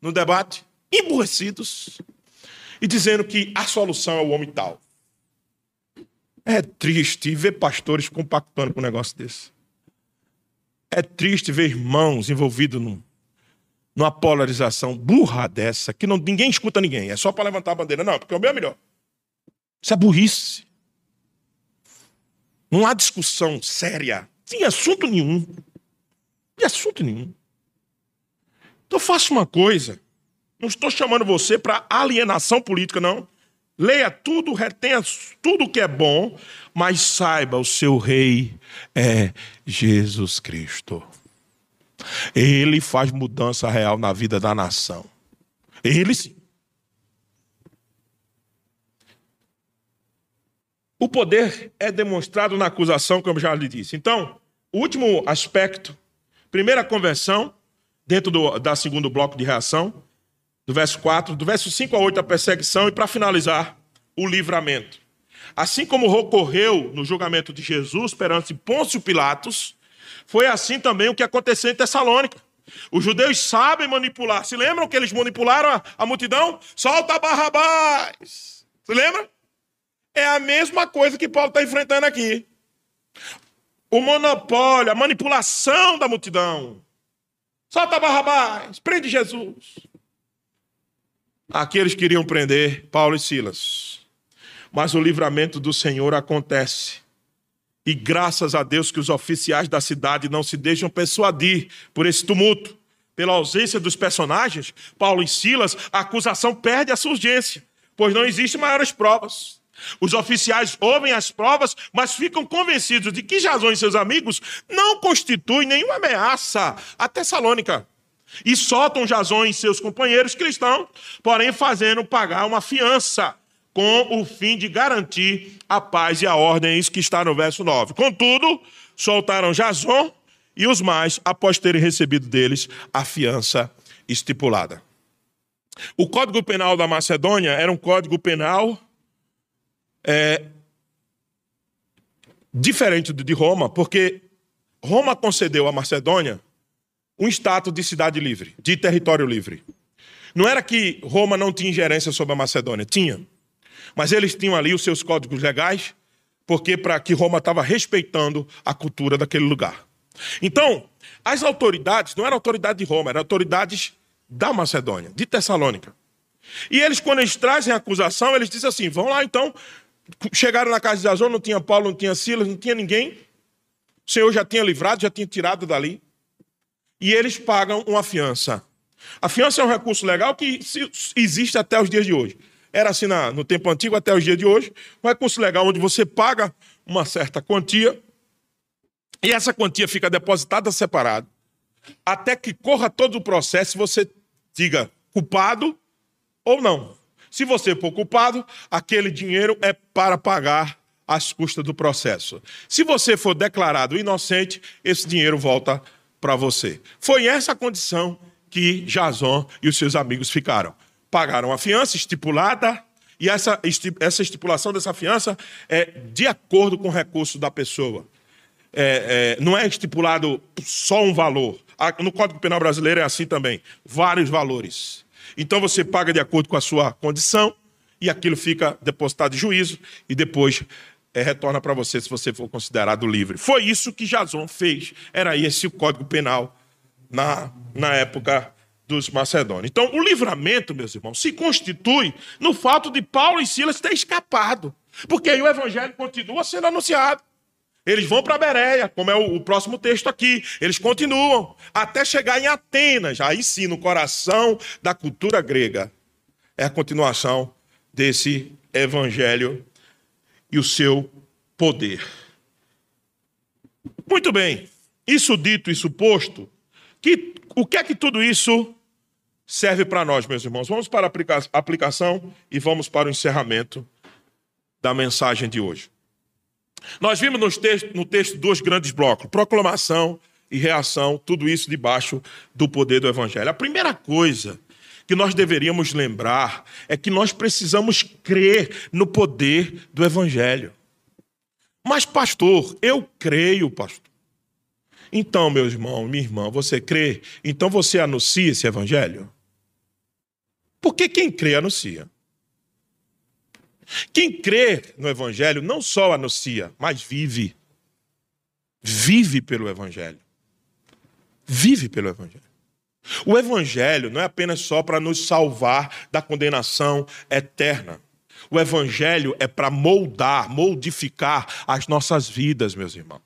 Speaker 1: no debate, emburrecidos, e dizendo que a solução é o homem tal. É triste ver pastores compactando com um negócio desse. É triste ver irmãos envolvidos num, numa polarização burra dessa, que não, ninguém escuta ninguém, é só para levantar a bandeira. Não, porque o meu é melhor. Isso é burrice. Não há discussão séria, sem assunto nenhum. De assunto nenhum. Então faça uma coisa. Não estou chamando você para alienação política, não. Leia tudo, retenha tudo que é bom, mas saiba, o seu rei é Jesus Cristo. Ele faz mudança real na vida da nação. Ele sim. O poder é demonstrado na acusação, como já lhe disse. Então, o último aspecto, primeira conversão, dentro do da segundo bloco de reação, do verso 4, do verso 5 a 8, a perseguição, e para finalizar, o livramento. Assim como ocorreu no julgamento de Jesus perante Pôncio Pilatos, foi assim também o que aconteceu em Tessalônica. Os judeus sabem manipular. Se lembram que eles manipularam a, a multidão? Solta Barrabás. Se lembra? É a mesma coisa que Paulo está enfrentando aqui. O monopólio, a manipulação da multidão. Solta Barrabás, prende Jesus. Aqueles queriam prender Paulo e Silas. Mas o livramento do Senhor acontece. E graças a Deus que os oficiais da cidade não se deixam persuadir por esse tumulto. Pela ausência dos personagens, Paulo e Silas, a acusação perde a sua urgência, pois não existem maiores provas. Os oficiais ouvem as provas, mas ficam convencidos de que Jason e seus amigos não constituem nenhuma ameaça a Tessalônica. E soltam Jason e seus companheiros cristãos, porém fazendo pagar uma fiança com o fim de garantir a paz e a ordem, é isso que está no verso 9. Contudo, soltaram Jason e os mais após terem recebido deles a fiança estipulada. O Código Penal da Macedônia era um código penal é, diferente do de Roma, porque Roma concedeu à Macedônia um status de cidade livre, de território livre. Não era que Roma não tinha ingerência sobre a Macedônia, tinha. Mas eles tinham ali os seus códigos legais, porque para que Roma estava respeitando a cultura daquele lugar. Então, as autoridades não eram autoridade de Roma, eram autoridades da Macedônia, de Tessalônica. E eles, quando eles trazem a acusação, eles dizem assim: vão lá então. Chegaram na casa de Azor, não tinha Paulo, não tinha Silas, não tinha ninguém. O Senhor já tinha livrado, já tinha tirado dali. E eles pagam uma fiança. A fiança é um recurso legal que existe até os dias de hoje. Era assim na, no tempo antigo até os dias de hoje. Um recurso legal onde você paga uma certa quantia e essa quantia fica depositada separada até que corra todo o processo e você diga culpado ou não. Se você for culpado, aquele dinheiro é para pagar as custas do processo. Se você for declarado inocente, esse dinheiro volta para você. Foi essa condição que Jason e os seus amigos ficaram pagaram a fiança estipulada, e essa, essa estipulação dessa fiança é de acordo com o recurso da pessoa. É, é, não é estipulado só um valor. No Código Penal Brasileiro é assim também, vários valores. Então você paga de acordo com a sua condição e aquilo fica depositado em juízo e depois é, retorna para você se você for considerado livre. Foi isso que Jason fez. Era esse o Código Penal na, na época dos macedônios. Então, o livramento, meus irmãos, se constitui no fato de Paulo e Silas ter escapado. Porque aí o evangelho continua sendo anunciado. Eles vão para Bereia, como é o, o, próximo texto aqui. Eles continuam até chegar em Atenas, aí sim, no coração da cultura grega. É a continuação desse evangelho e o seu poder. Muito bem, isso dito e suposto, que, o que é que tudo isso serve para nós, meus irmãos. Vamos para a aplicação e vamos para o encerramento da mensagem de hoje. Nós vimos no texto, no texto dois grandes blocos: proclamação e reação, tudo isso debaixo do poder do Evangelho. A primeira coisa que nós deveríamos lembrar é que nós precisamos crer no poder do Evangelho. Mas, pastor, eu creio, pastor. Então, meu irmão, minha irmã, você crê? Então você anuncia esse Evangelho? Porque quem crê, anuncia. Quem crê no Evangelho não só anuncia, mas vive. Vive pelo Evangelho. Vive pelo Evangelho. O Evangelho não é apenas só para nos salvar da condenação eterna. O Evangelho é para moldar, modificar as nossas vidas, meus irmãos.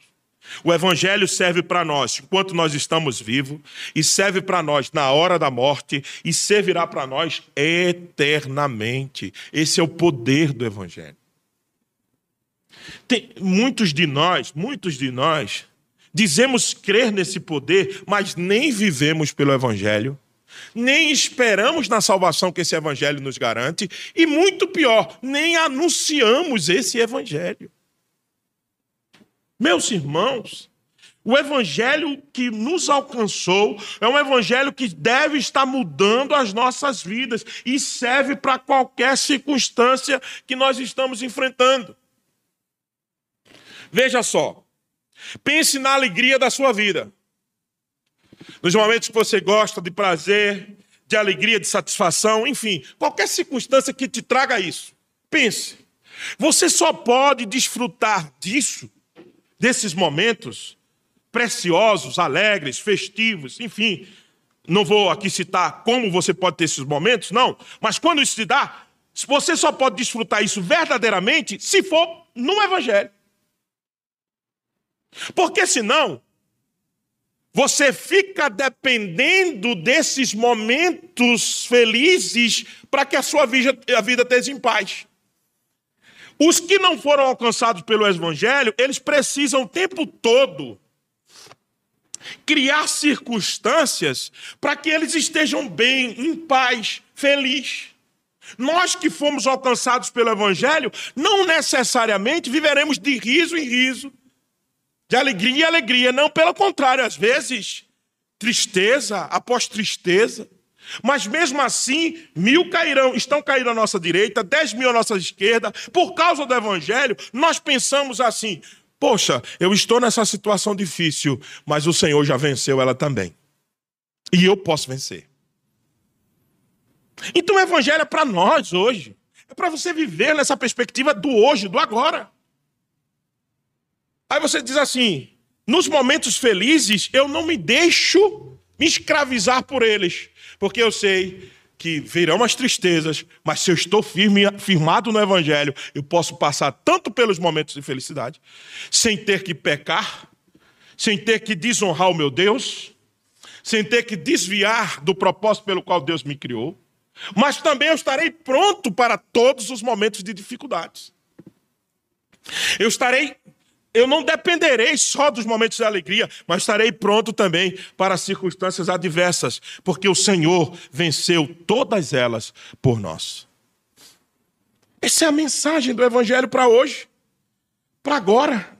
Speaker 1: O Evangelho serve para nós enquanto nós estamos vivos, e serve para nós na hora da morte, e servirá para nós eternamente. Esse é o poder do Evangelho. Tem muitos de nós, muitos de nós, dizemos crer nesse poder, mas nem vivemos pelo Evangelho, nem esperamos na salvação que esse Evangelho nos garante, e muito pior, nem anunciamos esse Evangelho. Meus irmãos, o evangelho que nos alcançou é um evangelho que deve estar mudando as nossas vidas e serve para qualquer circunstância que nós estamos enfrentando. Veja só, Pense na alegria da sua vida. Nos momentos que você gosta de prazer, de alegria, de satisfação, enfim, qualquer circunstância que te traga isso. Pense. Você só pode desfrutar disso, desses momentos preciosos, alegres, festivos, enfim. Não vou aqui citar como você pode ter esses momentos, não, mas quando isso se dá, você só pode desfrutar isso verdadeiramente se for no Evangelho. Porque senão, você fica dependendo desses momentos felizes para que a sua vida, a vida esteja em paz. Os que não foram alcançados pelo Evangelho, eles precisam o tempo todo criar circunstâncias para que eles estejam bem, em paz, felizes. Nós que fomos alcançados pelo Evangelho, não necessariamente viveremos de riso em riso, de alegria em alegria. Não, pelo contrário, às vezes, tristeza após tristeza. Mas mesmo assim, mil cairão, estão caindo à nossa direita, dez mil à nossa esquerda. Por causa do Evangelho, nós pensamos assim: poxa, eu estou nessa situação difícil, mas o Senhor já venceu ela também. E eu posso vencer. Então o Evangelho é para nós hoje. É para você viver nessa perspectiva do hoje, do agora. Aí você diz assim: nos momentos felizes, eu não me deixo me escravizar por eles, porque eu sei que virão as tristezas, mas se eu estou firme, firmado no Evangelho, eu posso passar tanto pelos momentos de felicidade, sem ter que pecar, sem ter que desonrar o meu Deus, sem ter que desviar do propósito pelo qual Deus me criou, mas também eu estarei pronto para todos os momentos de dificuldades. Eu estarei eu não dependerei só dos momentos de alegria, mas estarei pronto também para as circunstâncias adversas, porque o Senhor venceu todas elas por nós. Essa é a mensagem do Evangelho para hoje, para agora.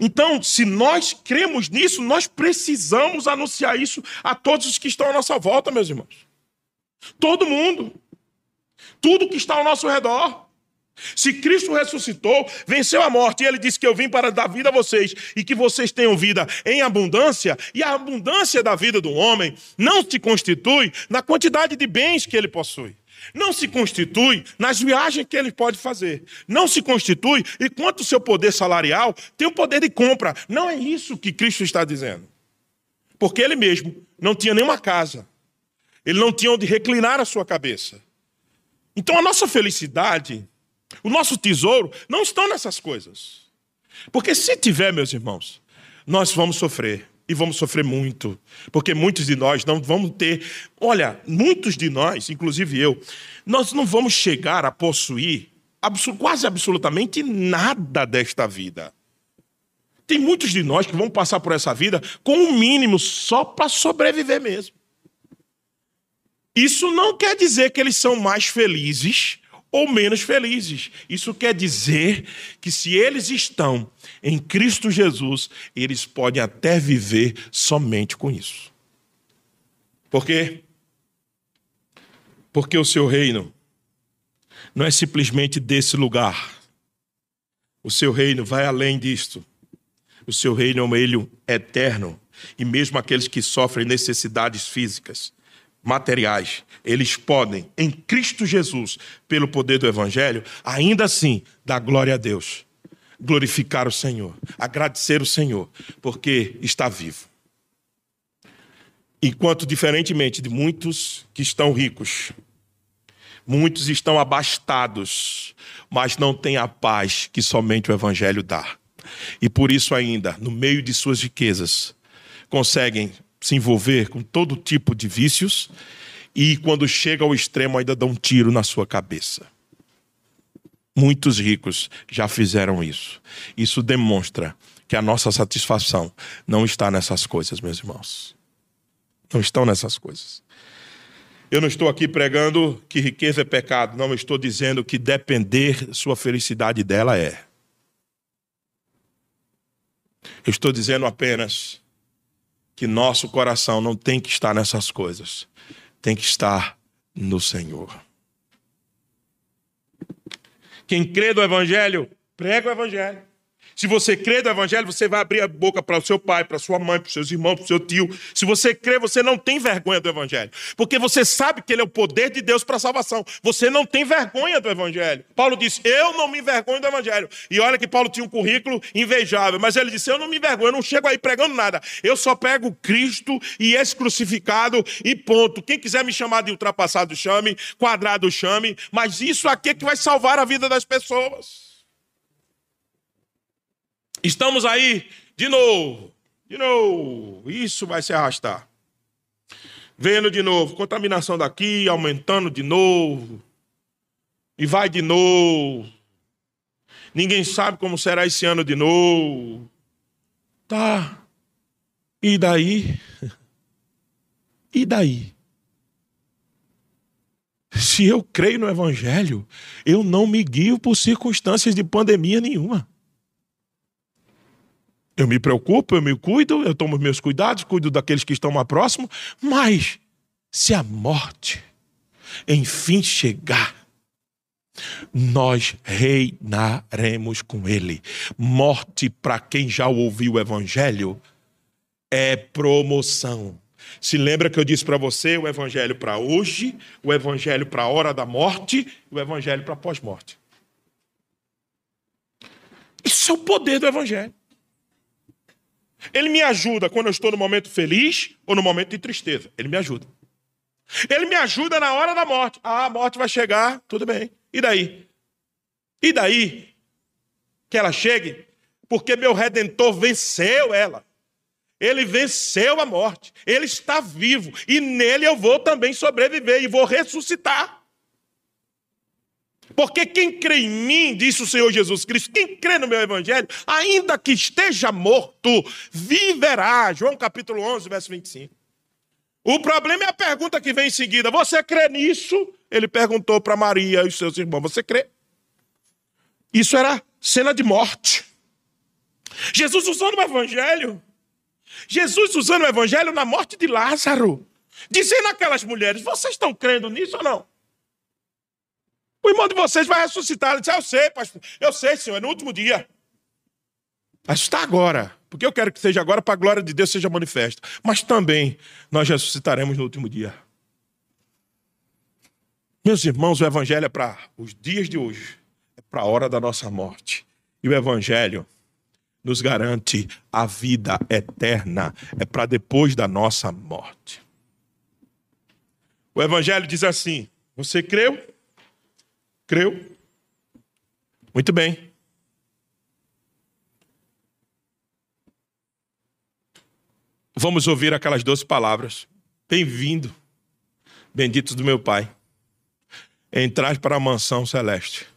Speaker 1: Então, se nós cremos nisso, nós precisamos anunciar isso a todos os que estão à nossa volta, meus irmãos. Todo mundo. Tudo que está ao nosso redor. Se Cristo ressuscitou, venceu a morte, e ele disse que eu vim para dar vida a vocês e que vocês tenham vida em abundância, e a abundância da vida do homem não se constitui na quantidade de bens que ele possui. Não se constitui nas viagens que ele pode fazer. Não se constitui enquanto o seu poder salarial tem o poder de compra. Não é isso que Cristo está dizendo. Porque ele mesmo não tinha nenhuma casa. Ele não tinha onde reclinar a sua cabeça. Então a nossa felicidade o nosso tesouro não estão nessas coisas. Porque se tiver, meus irmãos, nós vamos sofrer. E vamos sofrer muito. Porque muitos de nós não vamos ter. Olha, muitos de nós, inclusive eu, nós não vamos chegar a possuir quase absolutamente nada desta vida. Tem muitos de nós que vão passar por essa vida com o um mínimo só para sobreviver mesmo. Isso não quer dizer que eles são mais felizes ou menos felizes. Isso quer dizer que se eles estão em Cristo Jesus, eles podem até viver somente com isso. Porque Porque o seu reino não é simplesmente desse lugar. O seu reino vai além disto. O seu reino é um reino eterno. E mesmo aqueles que sofrem necessidades físicas, materiais, eles podem, em Cristo Jesus, pelo poder do Evangelho, ainda assim dar glória a Deus, glorificar o Senhor, agradecer o Senhor, porque está vivo. Enquanto, diferentemente de muitos que estão ricos, muitos estão abastados, mas não têm a paz que somente o Evangelho dá. E por isso, ainda, no meio de suas riquezas, conseguem se envolver com todo tipo de vícios e, quando chega ao extremo, ainda dão um tiro na sua cabeça. Muitos ricos já fizeram isso. Isso demonstra que a nossa satisfação não está nessas coisas, meus irmãos. Não estão nessas coisas. Eu não estou aqui pregando que riqueza é pecado, não estou dizendo que depender sua felicidade dela é. Eu estou dizendo apenas que nosso coração não tem que estar nessas coisas, tem que estar no Senhor. Quem crê no Evangelho, prega o Evangelho. Se você crê no Evangelho, você vai abrir a boca para o seu pai, para sua mãe, para os seus irmãos, para o seu tio. Se você crê, você não tem vergonha do Evangelho. Porque você sabe que ele é o poder de Deus para a salvação. Você não tem vergonha do Evangelho. Paulo disse: Eu não me envergonho do Evangelho. E olha que Paulo tinha um currículo invejável. Mas ele disse: Eu não me envergonho, eu não chego aí pregando nada. Eu só pego Cristo e esse crucificado e ponto. Quem quiser me chamar de ultrapassado, chame. Quadrado, chame. Mas isso aqui é que vai salvar a vida das pessoas. Estamos aí de novo, de novo. Isso vai se arrastar. Vendo de novo, contaminação daqui, aumentando de novo. E vai de novo. Ninguém sabe como será esse ano de novo. Tá. E daí? E daí? Se eu creio no Evangelho, eu não me guio por circunstâncias de pandemia nenhuma. Eu me preocupo, eu me cuido, eu tomo meus cuidados, cuido daqueles que estão mais próximos, mas se a morte enfim chegar, nós reinaremos com ele. Morte, para quem já ouviu o evangelho, é promoção. Se lembra que eu disse para você o evangelho para hoje, o evangelho para a hora da morte, o evangelho para pós-morte. Isso é o poder do evangelho. Ele me ajuda quando eu estou no momento feliz ou no momento de tristeza. Ele me ajuda. Ele me ajuda na hora da morte. Ah, a morte vai chegar, tudo bem. E daí? E daí? Que ela chegue? Porque meu redentor venceu ela. Ele venceu a morte. Ele está vivo. E nele eu vou também sobreviver e vou ressuscitar. Porque quem crê em mim, disse o Senhor Jesus Cristo, quem crê no meu evangelho, ainda que esteja morto, viverá. João capítulo 11, verso 25. O problema é a pergunta que vem em seguida. Você crê nisso? Ele perguntou para Maria e os seus irmãos. Você crê? Isso era cena de morte. Jesus usando o evangelho. Jesus usando o evangelho na morte de Lázaro. Dizendo àquelas mulheres: Vocês estão crendo nisso ou não? O irmão de vocês vai ressuscitar. Ele disse: ah, Eu sei, pastor. Eu sei, senhor, é no último dia. Mas está agora. Porque eu quero que seja agora para a glória de Deus seja manifesta. Mas também nós ressuscitaremos no último dia. Meus irmãos, o evangelho é para os dias de hoje. É para a hora da nossa morte. E o evangelho nos garante a vida eterna. É para depois da nossa morte. O evangelho diz assim: Você creu? Creu? Muito bem. Vamos ouvir aquelas doze palavras. Bem-vindo, benditos do meu Pai. Entrai para a mansão celeste,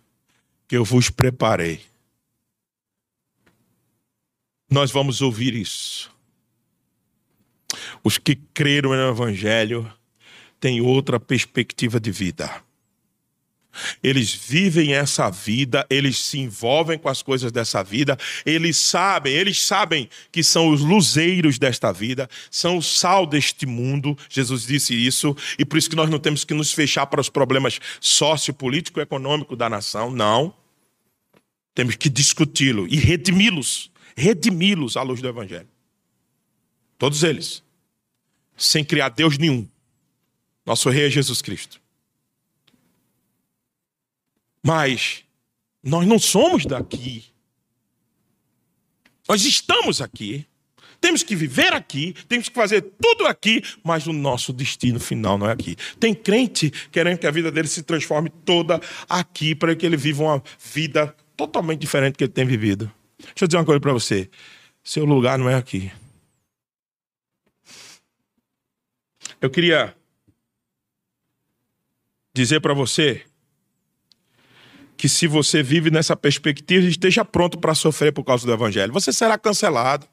Speaker 1: que eu vos preparei. Nós vamos ouvir isso. Os que creram no Evangelho têm outra perspectiva de vida. Eles vivem essa vida, eles se envolvem com as coisas dessa vida, eles sabem, eles sabem que são os luzeiros desta vida, são o sal deste mundo. Jesus disse isso, e por isso que nós não temos que nos fechar para os problemas sociopolítico econômico da nação, não. Temos que discuti-lo e redimi-los, redimi-los à luz do evangelho. Todos eles, sem criar Deus nenhum. Nosso rei é Jesus Cristo. Mas nós não somos daqui. Nós estamos aqui. Temos que viver aqui, temos que fazer tudo aqui, mas o nosso destino final não é aqui. Tem crente querendo que a vida dele se transforme toda aqui para que ele viva uma vida totalmente diferente do que ele tem vivido. Deixa eu dizer uma coisa para você. Seu lugar não é aqui. Eu queria dizer para você que se você vive nessa perspectiva, esteja pronto para sofrer por causa do evangelho. Você será cancelado.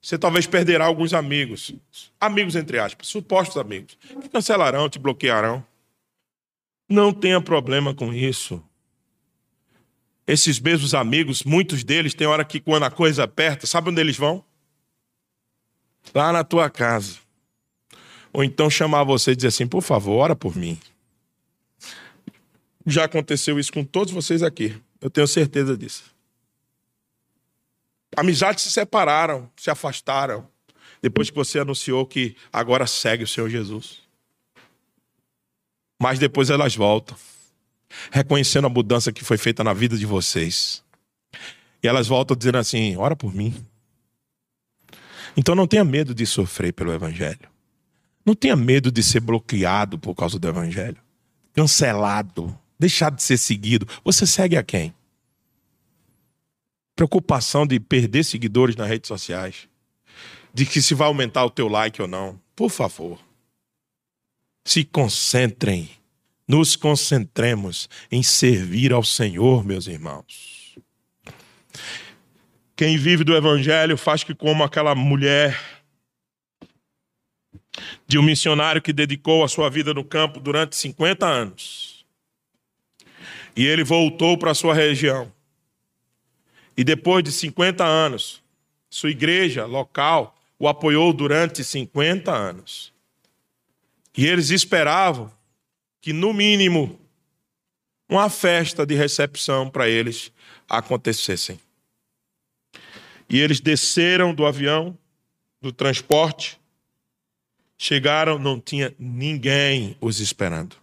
Speaker 1: Você talvez perderá alguns amigos. Amigos, entre aspas, supostos amigos. Que cancelarão, te bloquearão. Não tenha problema com isso. Esses mesmos amigos, muitos deles, tem hora que quando a coisa aperta, sabe onde eles vão? Lá na tua casa. Ou então chamar você e dizer assim: por favor, ora por mim. Já aconteceu isso com todos vocês aqui. Eu tenho certeza disso. Amizades se separaram, se afastaram, depois que você anunciou que agora segue o Senhor Jesus. Mas depois elas voltam, reconhecendo a mudança que foi feita na vida de vocês. E elas voltam dizendo assim: ora por mim. Então não tenha medo de sofrer pelo Evangelho. Não tenha medo de ser bloqueado por causa do Evangelho, cancelado deixar de ser seguido, você segue a quem? Preocupação de perder seguidores nas redes sociais, de que se vai aumentar o teu like ou não. Por favor, se concentrem, nos concentremos em servir ao Senhor, meus irmãos. Quem vive do Evangelho faz que, como aquela mulher de um missionário que dedicou a sua vida no campo durante 50 anos e ele voltou para sua região. E depois de 50 anos, sua igreja local o apoiou durante 50 anos. E eles esperavam que, no mínimo, uma festa de recepção para eles acontecessem. E eles desceram do avião, do transporte, chegaram, não tinha ninguém os esperando,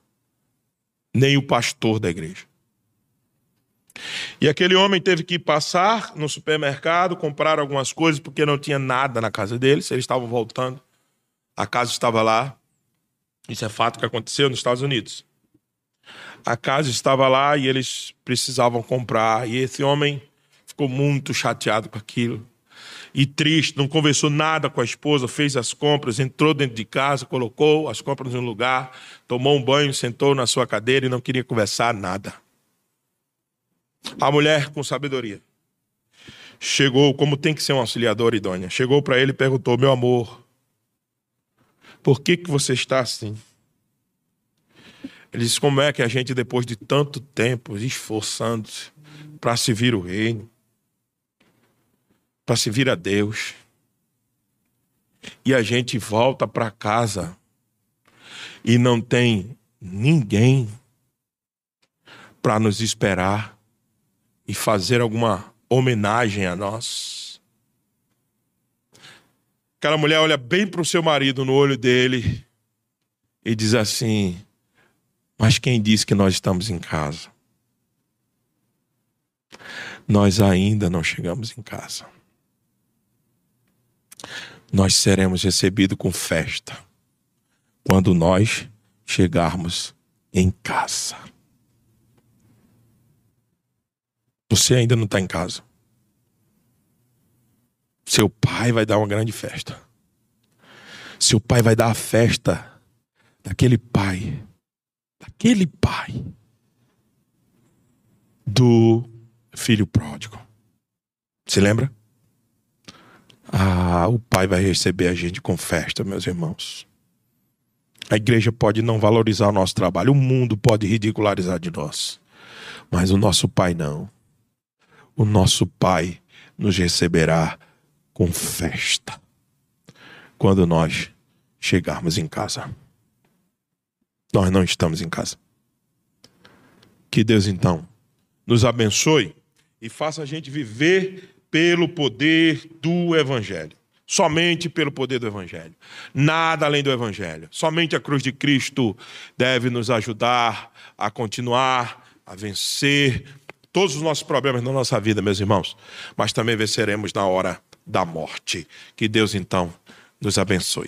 Speaker 1: nem o pastor da igreja. E aquele homem teve que passar no supermercado, comprar algumas coisas, porque não tinha nada na casa deles. Eles estavam voltando. A casa estava lá. Isso é fato que aconteceu nos Estados Unidos. A casa estava lá e eles precisavam comprar. E esse homem ficou muito chateado com aquilo. E triste, não conversou nada com a esposa, fez as compras, entrou dentro de casa, colocou as compras em um lugar, tomou um banho, sentou na sua cadeira e não queria conversar nada. A mulher com sabedoria chegou, como tem que ser um auxiliador idônea, chegou para ele e perguntou: Meu amor, por que, que você está assim? Ele disse: Como é que a gente, depois de tanto tempo esforçando-se para servir o reino, para servir a Deus, e a gente volta para casa e não tem ninguém para nos esperar? E fazer alguma homenagem a nós. Aquela mulher olha bem para o seu marido no olho dele e diz assim: Mas quem disse que nós estamos em casa? Nós ainda não chegamos em casa. Nós seremos recebidos com festa quando nós chegarmos em casa. Você ainda não está em casa. Seu pai vai dar uma grande festa. Seu pai vai dar a festa daquele pai, daquele pai do filho pródigo. Se lembra? Ah, o pai vai receber a gente com festa, meus irmãos. A igreja pode não valorizar o nosso trabalho, o mundo pode ridicularizar de nós, mas o nosso Pai não. O nosso Pai nos receberá com festa quando nós chegarmos em casa. Nós não estamos em casa. Que Deus então nos abençoe e faça a gente viver pelo poder do Evangelho. Somente pelo poder do Evangelho. Nada além do Evangelho. Somente a cruz de Cristo deve nos ajudar a continuar, a vencer todos os nossos problemas na nossa vida, meus irmãos. Mas também venceremos na hora da morte. Que Deus então nos abençoe.